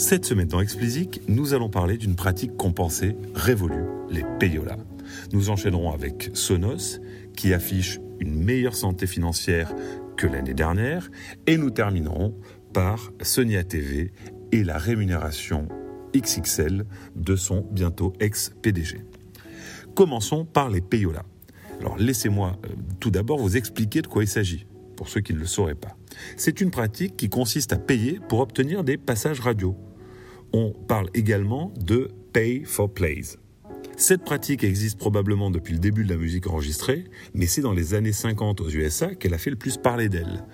Cette semaine dans Explicit, nous allons parler d'une pratique compensée révolue, les payolas. Nous enchaînerons avec Sonos, qui affiche une meilleure santé financière que l'année dernière, et nous terminerons par Sonia TV et la rémunération XXL de son bientôt ex-PDG. Commençons par les payolas. Alors laissez-moi euh, tout d'abord vous expliquer de quoi il s'agit, pour ceux qui ne le sauraient pas. C'est une pratique qui consiste à payer pour obtenir des passages radio. On parle également de pay for plays. Cette pratique existe probablement depuis le début de la musique enregistrée, mais c'est dans les années 50 aux USA qu'elle a fait le plus parler d'elle.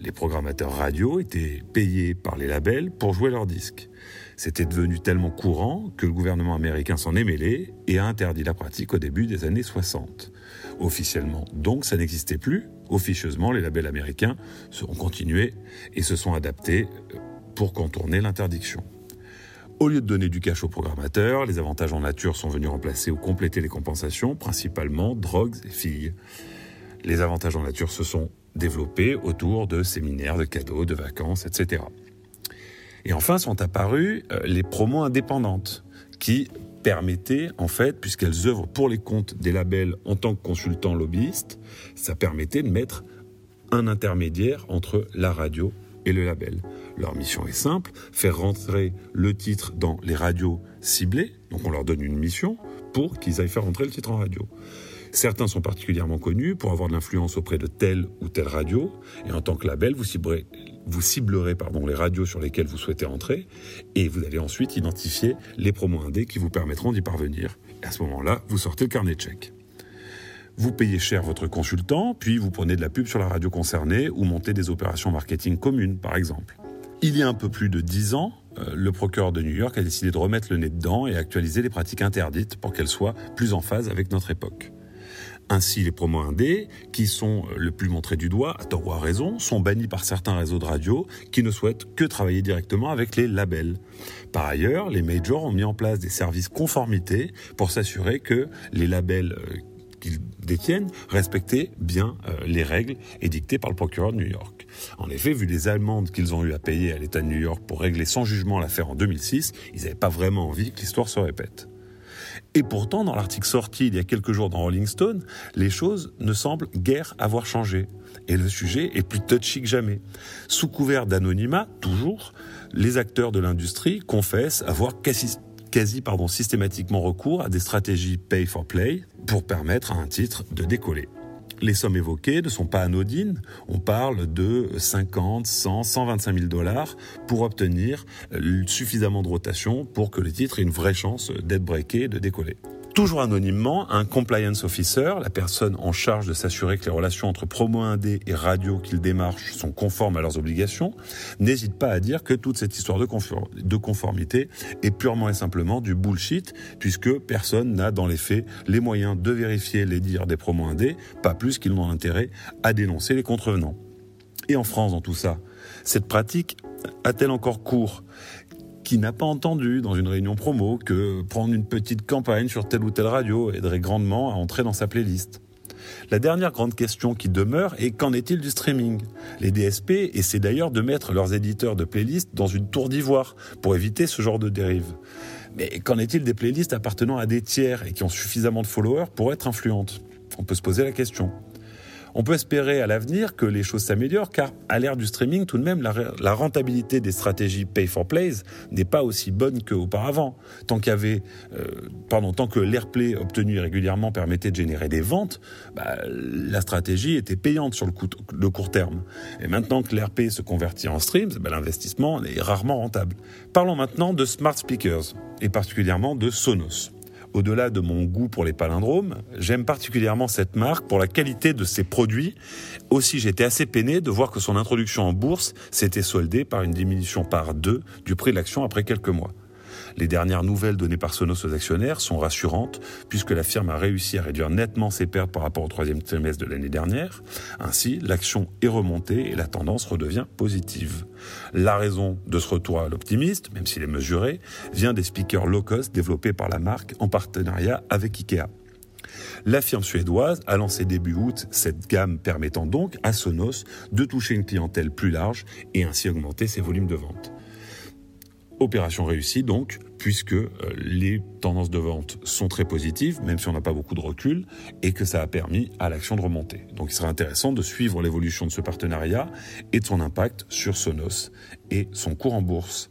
Les programmateurs radio étaient payés par les labels pour jouer leurs disques. C'était devenu tellement courant que le gouvernement américain s'en est mêlé et a interdit la pratique au début des années 60. Officiellement, donc, ça n'existait plus. Officieusement, les labels américains ont continué et se sont adaptés pour contourner l'interdiction. Au lieu de donner du cash aux programmateurs, les avantages en nature sont venus remplacer ou compléter les compensations, principalement drogues et filles. Les avantages en nature se sont développés autour de séminaires, de cadeaux, de vacances, etc. Et enfin sont apparues euh, les promos indépendantes qui permettaient, en fait, puisqu'elles œuvrent pour les comptes des labels en tant que consultants lobbyistes, ça permettait de mettre un intermédiaire entre la radio et le label. Leur mission est simple, faire rentrer le titre dans les radios ciblées, donc on leur donne une mission pour qu'ils aillent faire rentrer le titre en radio. Certains sont particulièrement connus pour avoir de l'influence auprès de telle ou telle radio, et en tant que label, vous ciblerez, les radios sur lesquelles vous souhaitez entrer, et vous allez ensuite identifier les promos indés qui vous permettront d'y parvenir. Et à ce moment-là, vous sortez le carnet de chèques. Vous payez cher votre consultant, puis vous prenez de la pub sur la radio concernée ou montez des opérations marketing communes, par exemple. Il y a un peu plus de dix ans, euh, le procureur de New York a décidé de remettre le nez dedans et actualiser les pratiques interdites pour qu'elles soient plus en phase avec notre époque. Ainsi, les promos indés, qui sont le plus montrés du doigt, à tort ou à raison, sont bannis par certains réseaux de radio qui ne souhaitent que travailler directement avec les labels. Par ailleurs, les majors ont mis en place des services conformité pour s'assurer que les labels euh, qu'ils détiennent respectaient bien euh, les règles édictées par le procureur de New York. En effet, vu les amendes qu'ils ont eu à payer à l'État de New York pour régler sans jugement l'affaire en 2006, ils n'avaient pas vraiment envie que l'histoire se répète. Et pourtant, dans l'article sorti il y a quelques jours dans Rolling Stone, les choses ne semblent guère avoir changé. Et le sujet est plus touchy que jamais. Sous couvert d'anonymat, toujours, les acteurs de l'industrie confessent avoir quasi, quasi pardon, systématiquement recours à des stratégies pay for play pour permettre à un titre de décoller. Les sommes évoquées ne sont pas anodines. On parle de 50, 100, 125 000 dollars pour obtenir suffisamment de rotation pour que le titre ait une vraie chance d'être breaké, de décoller. Toujours anonymement, un compliance officer, la personne en charge de s'assurer que les relations entre promo indé et radio qu'il démarche sont conformes à leurs obligations, n'hésite pas à dire que toute cette histoire de, conformité est purement et simplement du bullshit, puisque personne n'a dans les faits les moyens de vérifier les dires des promos indés, pas plus qu'ils n'ont intérêt à dénoncer les contrevenants. Et en France, dans tout ça, cette pratique a-t-elle encore cours? Qui n'a pas entendu dans une réunion promo que prendre une petite campagne sur telle ou telle radio aiderait grandement à entrer dans sa playlist. La dernière grande question qui demeure est qu'en est-il du streaming? Les DSP essaient d'ailleurs de mettre leurs éditeurs de playlists dans une tour d'ivoire pour éviter ce genre de dérive. Mais qu'en est-il des playlists appartenant à des tiers et qui ont suffisamment de followers pour être influentes? On peut se poser la question. On peut espérer à l'avenir que les choses s'améliorent car à l'ère du streaming, tout de même, la, rentabilité des stratégies pay for plays n'est pas aussi bonne qu'auparavant. Tant qu'il y avait, euh, pardon, tant que l'airplay obtenu régulièrement permettait de générer des ventes, bah, la stratégie était payante sur le, court terme. Et maintenant que l'airplay se convertit en streams, bah, l'investissement est rarement rentable. Parlons maintenant de smart speakers et particulièrement de Sonos. Au-delà de mon goût pour les palindromes, j'aime particulièrement cette marque pour la qualité de ses produits. Aussi, j'étais assez peiné de voir que son introduction en bourse s'était soldée par une diminution par deux du prix de l'action après quelques mois. Les dernières nouvelles données par Sonos aux actionnaires sont rassurantes puisque la firme a réussi à réduire nettement ses pertes par rapport au troisième trimestre de l'année dernière. Ainsi, l'action est remontée et la tendance redevient positive. La raison de ce retour à l'optimiste, même s'il est mesuré, vient des speakers low cost développés par la marque en partenariat avec Ikea. La firme suédoise a lancé début août cette gamme permettant donc à Sonos de toucher une clientèle plus large et ainsi augmenter ses volumes de vente. Opération réussie donc, puisque euh, les tendances de vente sont très positives, même si on n'a pas beaucoup de recul, et que ça a permis à l'action de remonter. Donc il serait intéressant de suivre l'évolution de ce partenariat et de son impact sur Sonos et son cours en bourse.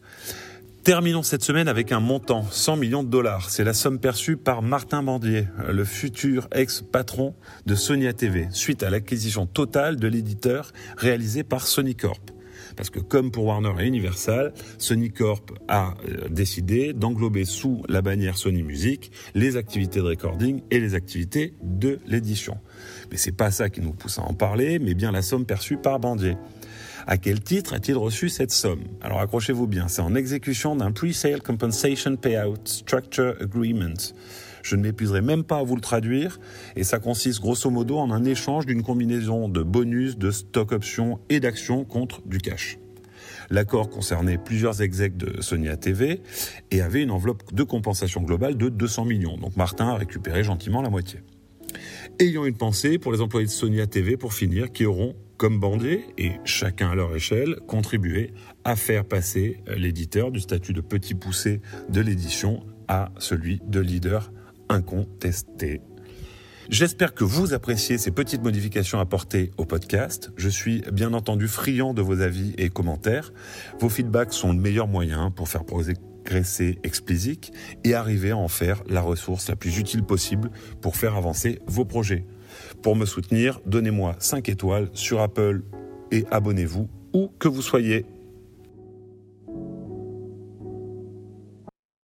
Terminons cette semaine avec un montant, 100 millions de dollars. C'est la somme perçue par Martin Bandier, le futur ex-patron de Sony TV, suite à l'acquisition totale de l'éditeur réalisé par Sony Corp. Parce que comme pour Warner et Universal, Sony Corp a euh, décidé d'englober sous la bannière Sony Music les activités de recording et les activités de l'édition. Mais c'est pas ça qui nous pousse à en parler, mais bien la somme perçue par Bandier. À quel titre a-t-il reçu cette somme? Alors accrochez-vous bien, c'est en exécution d'un Pre-Sale Compensation Payout Structure Agreement. Je ne m'épuiserai même pas à vous le traduire, et ça consiste grosso modo en un échange d'une combinaison de bonus, de stock options et d'actions contre du cash. L'accord concernait plusieurs execs de Sony ATV et avait une enveloppe de compensation globale de 200 millions. Donc Martin a récupéré gentiment la moitié. Ayant une pensée pour les employés de Sony ATV pour finir, qui auront, comme Bandier, et chacun à leur échelle, contribué à faire passer l'éditeur du statut de petit poussé de l'édition à celui de leader incontesté. J'espère que vous appréciez ces petites modifications apportées au podcast. Je suis bien entendu friand de vos avis et commentaires. Vos feedbacks sont le meilleur moyen pour faire progresser Explicit et arriver à en faire la ressource la plus utile possible pour faire avancer vos projets. Pour me soutenir, donnez-moi 5 étoiles sur Apple et abonnez-vous où que vous soyez.